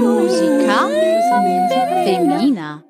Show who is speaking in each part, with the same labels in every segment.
Speaker 1: Musica Femina.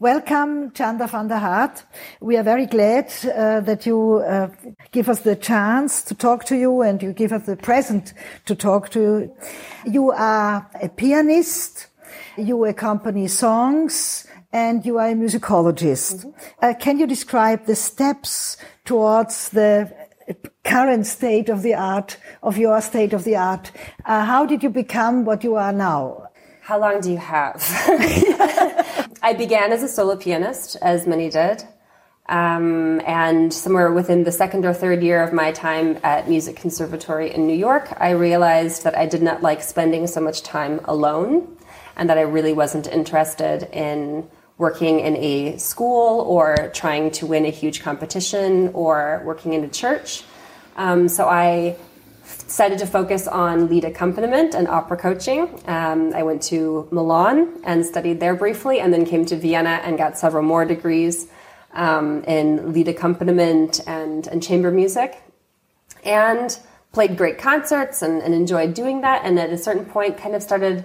Speaker 2: Welcome, Chanda VanderHart. We are very glad uh, that you uh, give us the chance to talk to you and you give us the present to talk to you. You are a pianist, you accompany songs, and you are a musicologist. Mm -hmm. uh, can you describe the steps towards the current state of the art, of your state of the art? Uh, how did you become what you are now?
Speaker 3: How long do you have? I began as a solo pianist, as many did. Um, and somewhere within the second or third year of my time at Music Conservatory in New York, I realized that I did not like spending so much time alone and that I really wasn't interested in working in a school or trying to win a huge competition or working in a church. Um, so I decided to focus on Lied accompaniment and opera coaching. Um, I went to Milan and studied there briefly, and then came to Vienna and got several more degrees um, in Lied accompaniment and, and chamber music. And played great concerts and, and enjoyed doing that. And at a certain point, kind of started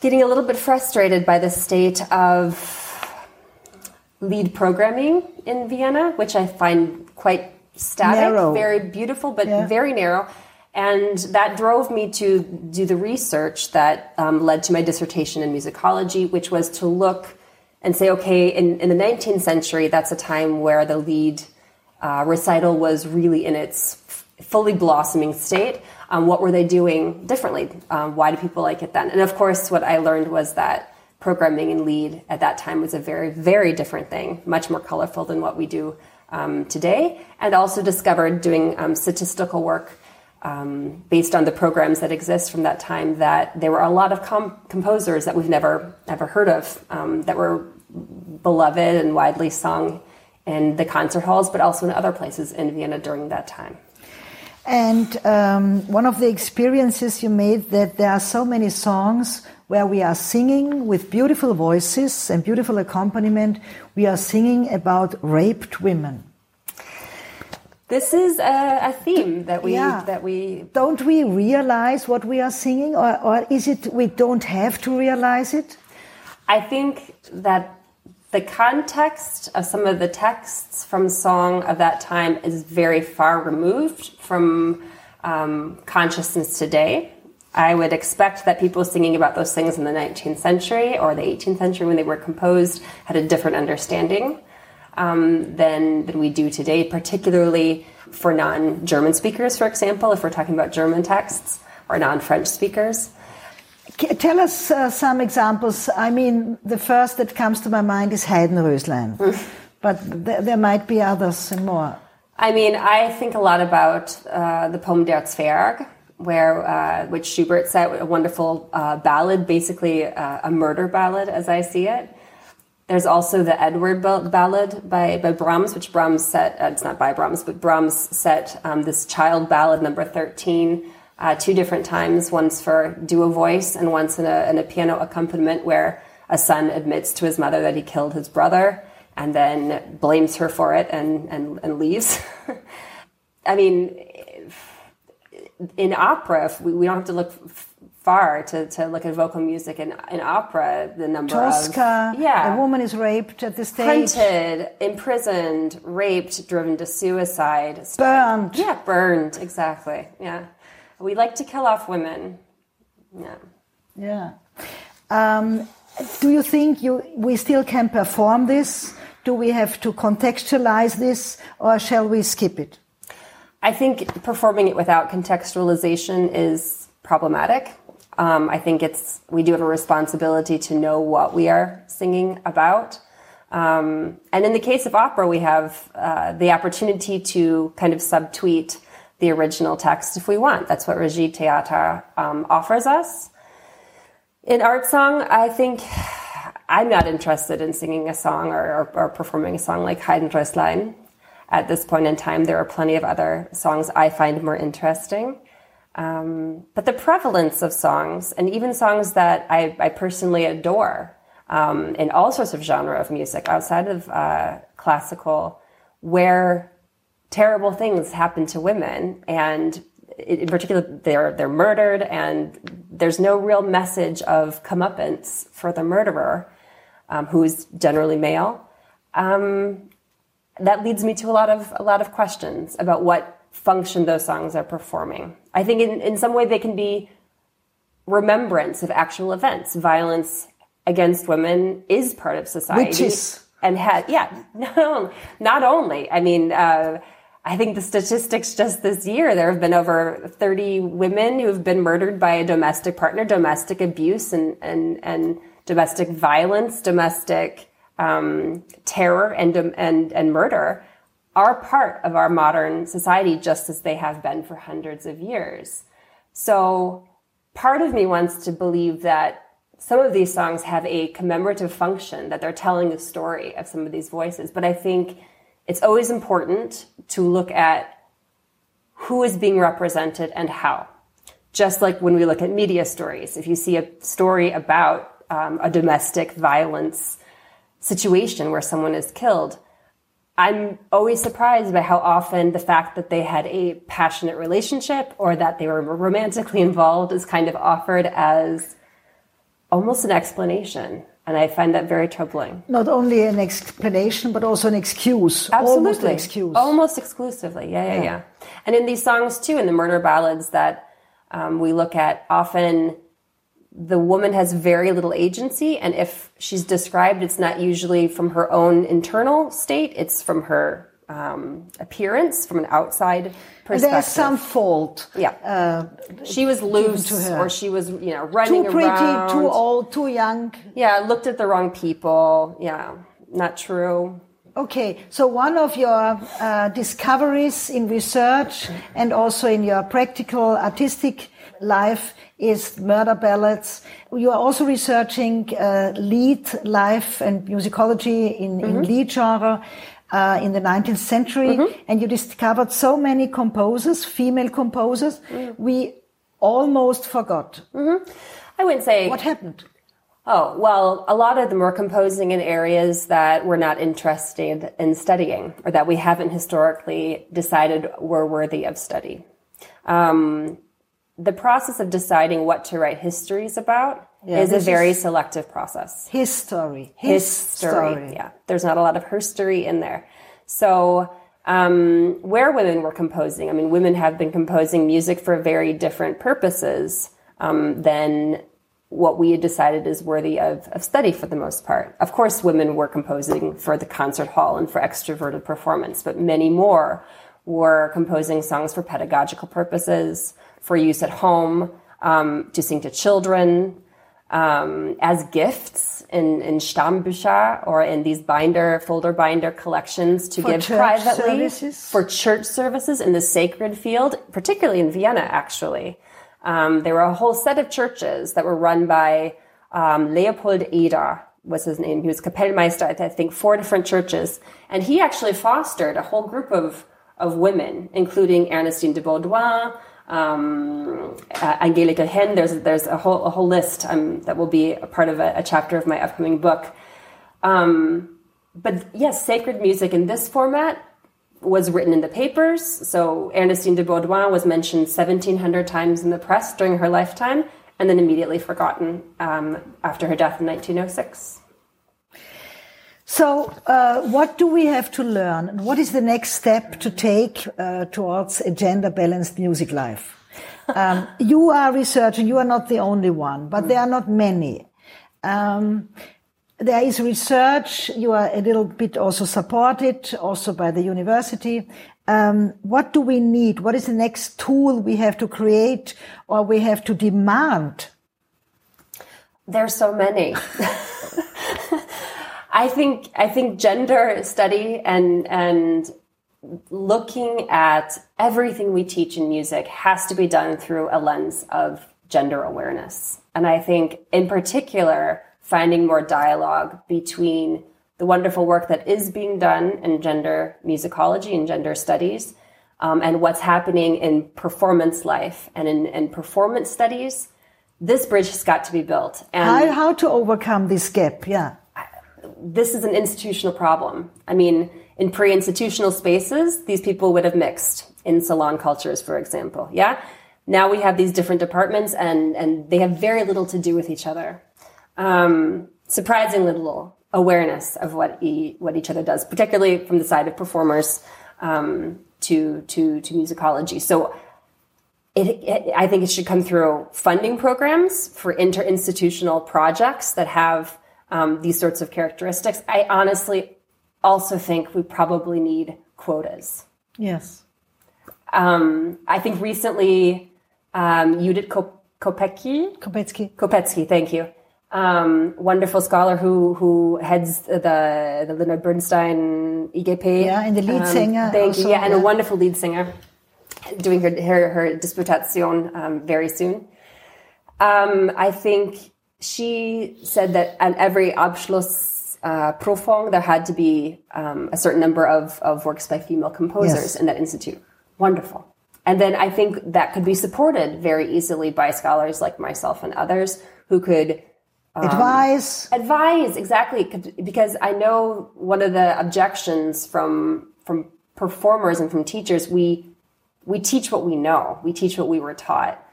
Speaker 3: getting a little bit frustrated by the state of Lied programming in Vienna, which I find quite static, narrow. very beautiful, but yeah. very narrow. And that drove me to do the research that um, led to my dissertation in musicology, which was to look and say, okay, in, in the 19th century, that's a time where the Lied uh, recital was really in its fully blossoming state. Um, what were they doing differently? Um, why do people like it then? And of course, what I learned was that programming in Lied at that time was a very, very different thing, much more colorful than what we do um, today, and also discovered doing um, statistical work um, based on the programs that exist from that time that there were a lot of com- composers that we've never ever heard of um, that were beloved and widely sung in the concert halls, but also in other places in Vienna during that time.
Speaker 2: And um, one of the experiences you made that there are so many songs where we are singing with beautiful voices and beautiful accompaniment. We are singing about raped women.
Speaker 3: This is a, a theme that we yeah. that we
Speaker 2: don't we realize what we are singing, or, or is it we don't have to realize it?
Speaker 3: I think that the context of some of the texts from song of that time is very far removed from um, consciousness today. I would expect that people singing about those things in the 19th century or the 18th century when they were composed had a different understanding um, than, than we do today, particularly for non German speakers, for example, if we're talking about German texts or non French speakers.
Speaker 2: Tell us uh, some examples. I mean, the first that comes to my mind is Heidenröslein, but th there might be others and more.
Speaker 3: I mean, I think a lot about uh, the poem Der Zwerg, where uh, which Schubert set a wonderful uh, ballad, basically uh, a murder ballad, as I see it. There's also the Edward ballad by, by Brahms, which Brahms set. Uh, it's not by Brahms, but Brahms set um, this child ballad number thirteen uh, two different times. Once for duo voice and once in a, in a piano accompaniment, where a son admits to his mother that he killed his brother and then blames her for it and and, and leaves. I mean, in opera, we, we don't have to look far to, to look at vocal music in, in opera. The number
Speaker 2: Tosca,
Speaker 3: of yeah,
Speaker 2: a woman is raped at the stage,
Speaker 3: hunted, imprisoned, raped, driven to suicide,
Speaker 2: burned.
Speaker 3: Yeah, burned. Exactly. Yeah, we like to kill off women. Yeah.
Speaker 2: Yeah. Um, do you think you we still can perform this? Do we have to contextualize this, or shall we skip it?
Speaker 3: I think performing it without contextualization is problematic. Um, I think it's we do have a responsibility to know what we are singing about. Um, and in the case of opera, we have uh, the opportunity to kind of subtweet the original text if we want. That's what Regie Theater um, offers us. In art song, I think I'm not interested in singing a song or, or, or performing a song like Heidenröslein at this point in time. There are plenty of other songs I find more interesting. Um, but the prevalence of songs, and even songs that I, I personally adore um, in all sorts of genre of music outside of uh, classical, where terrible things happen to women and in particular, they're they're murdered, and there's no real message of comeuppance for the murderer, um, who is generally male. Um, that leads me to a lot of a lot of questions about what function those songs are performing. I think in, in some way they can be remembrance of actual events. Violence against women is part of society.
Speaker 2: Witches.
Speaker 3: And had, yeah, no, not only. I mean, uh, I think the statistics just this year, there have been over 30 women who have been murdered by a domestic partner, domestic abuse and, and, and domestic violence, domestic um, terror and, and, and murder are part of our modern society just as they have been for hundreds of years. So part of me wants to believe that some of these songs have a commemorative function, that they're telling the story of some of these voices. But I think it's always important to look at who is being represented and how. Just like when we look at media stories, if you see a story about um, a domestic violence situation where someone is killed, I'm always surprised by how often the fact that they had a passionate relationship or that they were romantically involved is kind of offered as almost an explanation. And I find that very troubling.
Speaker 2: Not only an explanation, but also an excuse.
Speaker 3: Absolutely.
Speaker 2: Almost an excuse.
Speaker 3: Almost exclusively. Yeah, yeah, yeah. yeah. And in these songs, too, in the murder ballads that um, we look at, often the woman has very little agency. And if she's described, it's not usually from her own internal state, it's from her um, appearance, from an outside perspective.
Speaker 2: There's some fault.
Speaker 3: Yeah. Uh, she was loose, or she was, you know, running
Speaker 2: too pretty,
Speaker 3: around.
Speaker 2: too old, too young.
Speaker 3: Yeah, looked at the wrong people. Yeah, not true.
Speaker 2: Okay, so one of your uh, discoveries in research and also in your practical artistic life is murder ballads. You are also researching uh, Lied life and musicology in, mm-hmm. in Lied genre. Uh, in the 19th century, mm-hmm. and you discovered so many composers, female composers, mm. we almost forgot.
Speaker 3: Mm-hmm. I wouldn't say.
Speaker 2: What happened?
Speaker 3: Oh, well, a lot of them were composing in areas that we're not interested in studying or that we haven't historically decided were worthy of study. Um, the process of deciding what to write histories about yeah, is a very is selective process.
Speaker 2: History.
Speaker 3: History. Yeah. There's not a lot of history in there. So, um, where women were composing, I mean, women have been composing music for very different purposes um, than what we had decided is worthy of, of study for the most part. Of course, women were composing for the concert hall and for extroverted performance, but many more were composing songs for pedagogical purposes, for use at home, um, to sing to children, um, as gifts in, in Stammbücher or in these binder, folder binder collections to
Speaker 2: for
Speaker 3: give privately
Speaker 2: services?
Speaker 3: for church services in the sacred field, particularly in Vienna, actually. Um, there were a whole set of churches that were run by um, Leopold Eder, was his name. He was Kapellmeister at, I think, four different churches. And he actually fostered a whole group of, of women, including Ernestine de Baudouin, um, uh, Angelika Henn. There's there's a whole a whole list um, that will be a part of a, a chapter of my upcoming book. Um, but yes, sacred music in this format was written in the papers. So Ernestine de Baudouin was mentioned 1,700 times in the press during her lifetime, and then immediately forgotten um, after her death in 1906.
Speaker 2: So, uh, what do we have to learn? What is the next step to take uh, towards a gender balanced music life? Um, you are researching, you are not the only one, but there are not many. Um, there is research, you are a little bit also supported, also by the university. Um, what do we need? What is the next tool we have to create or we have to demand?
Speaker 3: There's so many. I think I think gender study and and looking at everything we teach in music has to be done through a lens of gender awareness. And I think in particular finding more dialogue between the wonderful work that is being done in gender musicology and gender studies um, and what's happening in performance life and in, in performance studies. This bridge has got to be built.
Speaker 2: And how, how to overcome this gap? Yeah
Speaker 3: this is an institutional problem. I mean, in pre-institutional spaces, these people would have mixed in salon cultures, for example. Yeah. Now we have these different departments, and and they have very little to do with each other. Um, surprising little awareness of what e- what each other does, particularly from the side of performers um, to to to musicology. So. It, it, I think it should come through funding programs for interinstitutional projects that have um, these sorts of characteristics. I honestly also think we probably need quotas.
Speaker 2: Yes.
Speaker 3: Um, I think recently um, Judith Kopecky,
Speaker 2: Kopecky.
Speaker 3: Kopecky, thank you. Um, wonderful scholar who who heads the the Leonard Bernstein IGP.
Speaker 2: Yeah, and the Lied
Speaker 3: um,
Speaker 2: singer.
Speaker 3: Thank you. Yeah, and a wonderful Lied singer, doing her her, her disputation um, very soon. Um, I think she said that at every Abschluss uh, there had to be um, a certain number of, of works by female composers
Speaker 2: Yes.
Speaker 3: in that institute. Wonderful. And then I think that could be supported very easily by scholars like myself and others who could
Speaker 2: Advice.
Speaker 3: advise exactly because I know one of the objections from from performers and from teachers we we teach what we know we teach what we were taught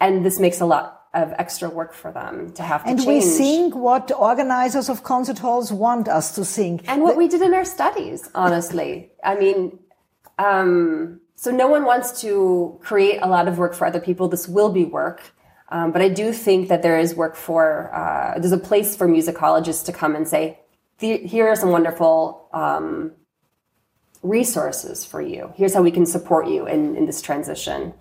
Speaker 3: and this makes a lot of extra work for them to have to change.
Speaker 2: And
Speaker 3: change.
Speaker 2: we sing what organizers of concert halls want us to sing.
Speaker 3: and what we did in our studies honestly. I mean um, so no one wants to create a lot of work for other people. This will be work. Um, but i do think that there is work for uh, there's a place for musicologists to come and say here are some wonderful um, resources for you. Here's how we can support you in, in this transition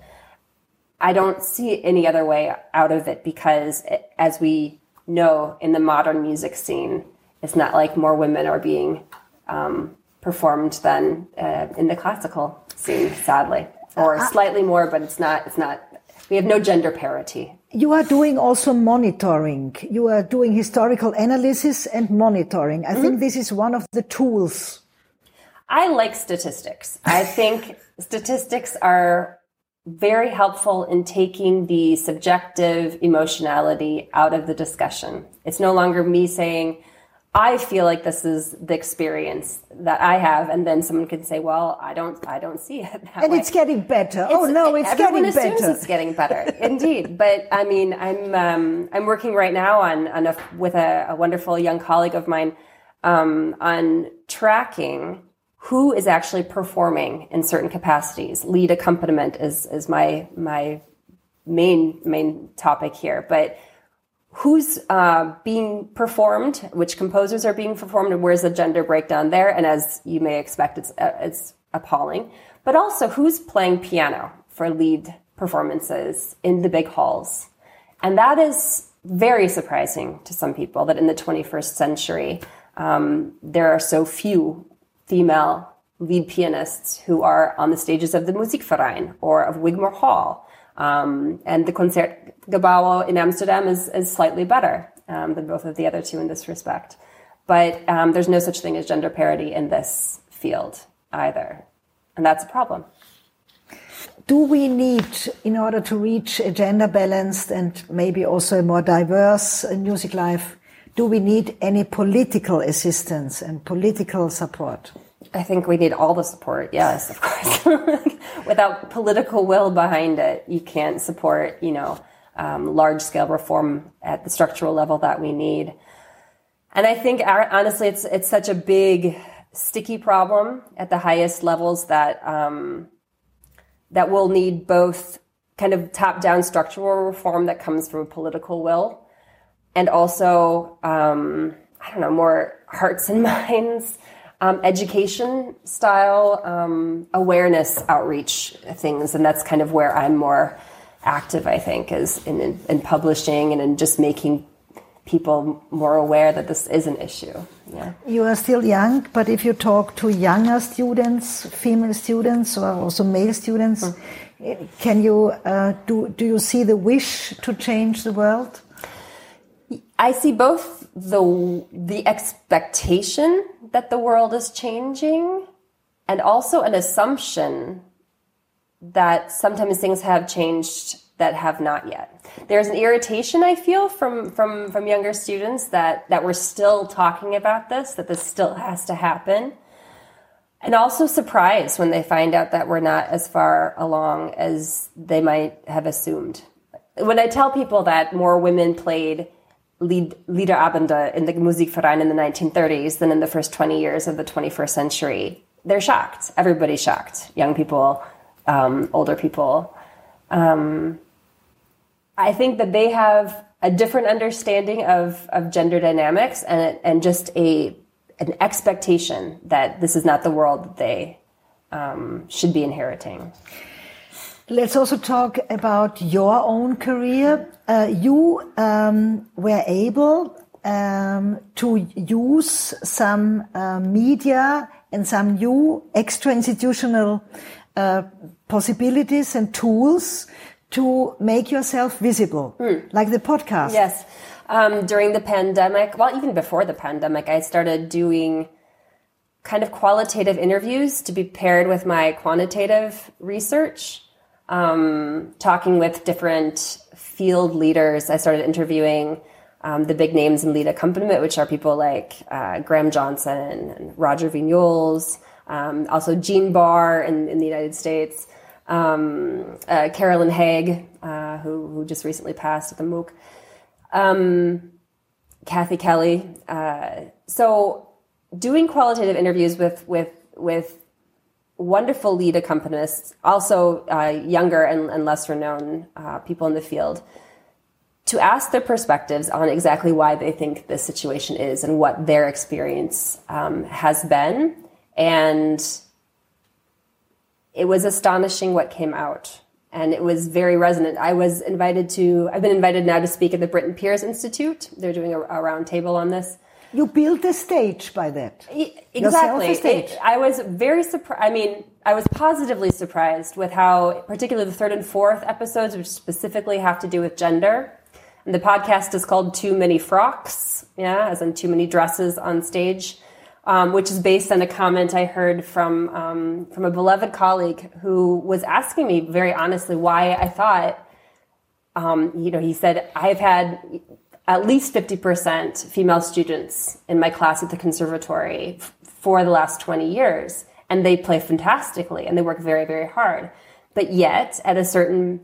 Speaker 3: I don't see any other way out of it because, as we know in the modern music scene, it's not like more women are being um, performed than uh, in the classical scene, sadly, or slightly more, but it's not. It's not. We have no gender parity.
Speaker 2: You are doing also monitoring. You are doing historical analysis and monitoring. I think this is one of the tools.
Speaker 3: I like statistics. I think statistics are very helpful in taking the subjective emotionality out of the discussion. It's no longer me saying, I feel like this is the experience that I have, and then someone can say, "Well, I don't, I don't see it that
Speaker 2: And
Speaker 3: way."
Speaker 2: it's getting better. oh no, it's
Speaker 3: everyone
Speaker 2: getting
Speaker 3: assumes
Speaker 2: better.
Speaker 3: It's getting better, indeed. But I mean, I'm um, I'm working right now on, on a, with a, a wonderful young colleague of mine um, on tracking who is actually performing in certain capacities. Lied accompaniment is is my my main main topic here, but who's uh, being performed, which composers are being performed, and where's the gender breakdown there? And as you may expect, it's uh, it's appalling. But also, who's playing piano for Lied performances in the big halls? And that is very surprising to some people that in the 21st century, um, there are so few female Lied pianists who are on the stages of the Musikverein or of Wigmore Hall. Um, and the Concertgebouw in Amsterdam is, is slightly better um, than both of the other two in this respect. But um, there's no such thing as gender parity in this field either. And that's a problem.
Speaker 2: Do we need, in order to reach a gender balanced and maybe also a more diverse uh, music life, do we need any political assistance and political support?
Speaker 3: I think we need all the support. Yes, of course. Without political will behind it, you can't support, you know, um, large scale reform at the structural level that we need. And I think, honestly, it's it's such a big, sticky problem at the highest levels that um, that will need both kind of top down structural reform that comes from political will, and also um, I don't know more hearts and minds um, education style um, awareness outreach things and that's kind of where i'm more active i think is in, in, in publishing and in just making people more aware that this is an issue yeah
Speaker 2: You are still young, but if you talk to younger students, female students, or also male students, eh, can you uh, do? Do you see the wish to change the world?
Speaker 3: I see both the the expectation that the world is changing and also an assumption that sometimes things have changed that have not yet. There's an irritation I feel from from from younger students that that we're still talking about this, that this still has to happen. and also surprise when they find out that we're not as far along as they might have assumed. When I tell people that more women played Lied, Liederabende in the Musikverein in the 1930s than in the first 20 years of the 21st century, they're shocked. Everybody's shocked. Young people, um, older people. Um, I think that they have a different understanding of, of gender dynamics and, and just a an expectation that this is not the world that they um, should be inheriting.
Speaker 2: Let's also talk about your own career. Uh, you um, were able um, to use some uh, media and some new extra institutional uh, possibilities and tools to make yourself visible, mm. like the podcast.
Speaker 3: Yes um, during the pandemic, well, even before the pandemic, I started doing kind of qualitative interviews to be paired with my quantitative research, um, talking with different field leaders. I started interviewing um, the big names in Lied accompaniment, which are people like uh, Graham Johnson and Roger Vignoles, um, also Jean Barr in, in the United States, um, uh, Carolyn Haig, uh, who, who just recently passed at the MOOC. Um, Kathy Kelly. Uh, so doing qualitative interviews with with with wonderful Lied accompanists, also uh, younger and, and lesser known uh, people in the field, to ask their perspectives on exactly why they think this situation is and what their experience um, has been. And it was astonishing what came out and it was very resonant. I was invited to, I've been invited now to speak at the Britten Pears Institute. They're doing a, a round table on this.
Speaker 2: You built a stage by that.
Speaker 3: Exactly. It, I was very surprised. I mean, I was positively surprised with how, particularly the third and fourth episodes, which specifically have to do with gender. And the podcast is called Too Many Frocks, yeah, as in too many dresses on stage um, which is based on a comment I heard from um, from a beloved colleague who was asking me very honestly why I thought, um, you know, he said I've had at least fifty percent female students in my class at the conservatory f- for the last twenty years, and they play fantastically and they work very very hard, but yet at a certain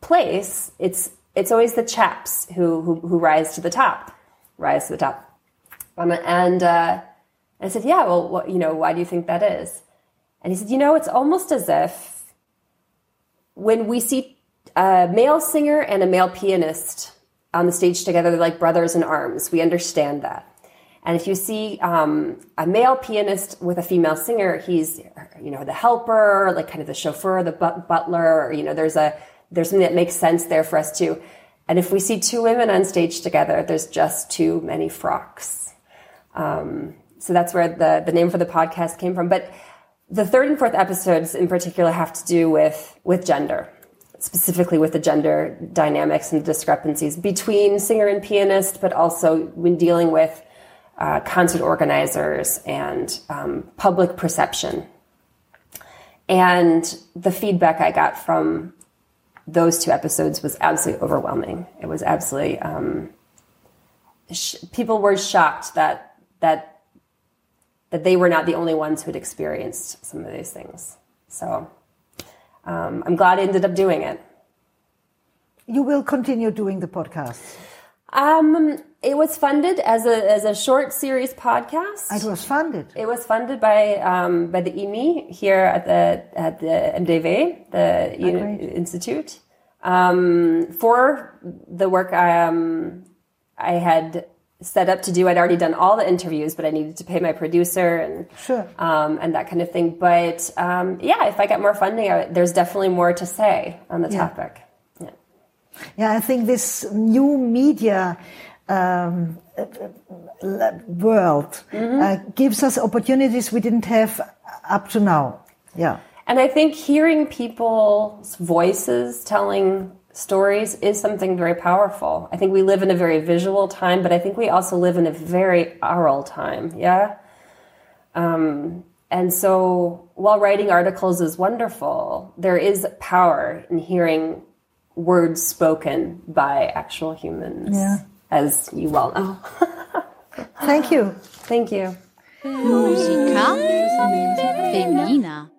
Speaker 3: place, it's it's always the chaps who who, who rise to the top, rise to the top, um, and. Uh, I said, yeah, well, what, you know, why do you think that is? And he said, you know, it's almost as if when we see a male singer and a male pianist on the stage together, they're like brothers in arms. We understand that. And if you see um, a male pianist with a female singer, he's, you know, the helper, like kind of the chauffeur, the butler, or, you know, there's a, there's something that makes sense there for us too. And if we see two women on stage together, there's just too many frocks. Um, so that's where the, the name for the podcast came from. But the third and fourth episodes in particular have to do with, with gender, specifically with the gender dynamics and the discrepancies between singer and pianist, but also when dealing with uh, concert organizers and um, public perception. And the feedback I got from those two episodes was absolutely overwhelming. It was absolutely um, sh- people were shocked that that that they were not the only ones who had experienced some of these things. So um, I'm glad I ended up doing it.
Speaker 2: You will continue doing the podcast.
Speaker 3: Um, it was funded as a as a short series podcast.
Speaker 2: It was funded.
Speaker 3: It was funded by um, by the IMI here at the at the mdw, the oh, Institute, um, for the work I um, I had set up to do. I'd already done all the interviews, but I needed to pay my producer and
Speaker 2: sure.
Speaker 3: um, and that kind of thing. But um, yeah, if I get more funding, I, there's definitely more to say on the yeah. topic. Yeah.
Speaker 2: yeah, I think this new media. Um, world mm-hmm. uh, gives us opportunities we didn't have up to now. Yeah.
Speaker 3: And I think hearing people's voices telling stories is something very powerful. I think we live in a very visual time, but I think we also live in a very oral time. Yeah. Um, and so while writing articles is wonderful, there is power in hearing words spoken by actual humans,
Speaker 2: yeah.
Speaker 3: as you well know.
Speaker 2: Thank you.
Speaker 3: Thank you.
Speaker 1: Musica Femina.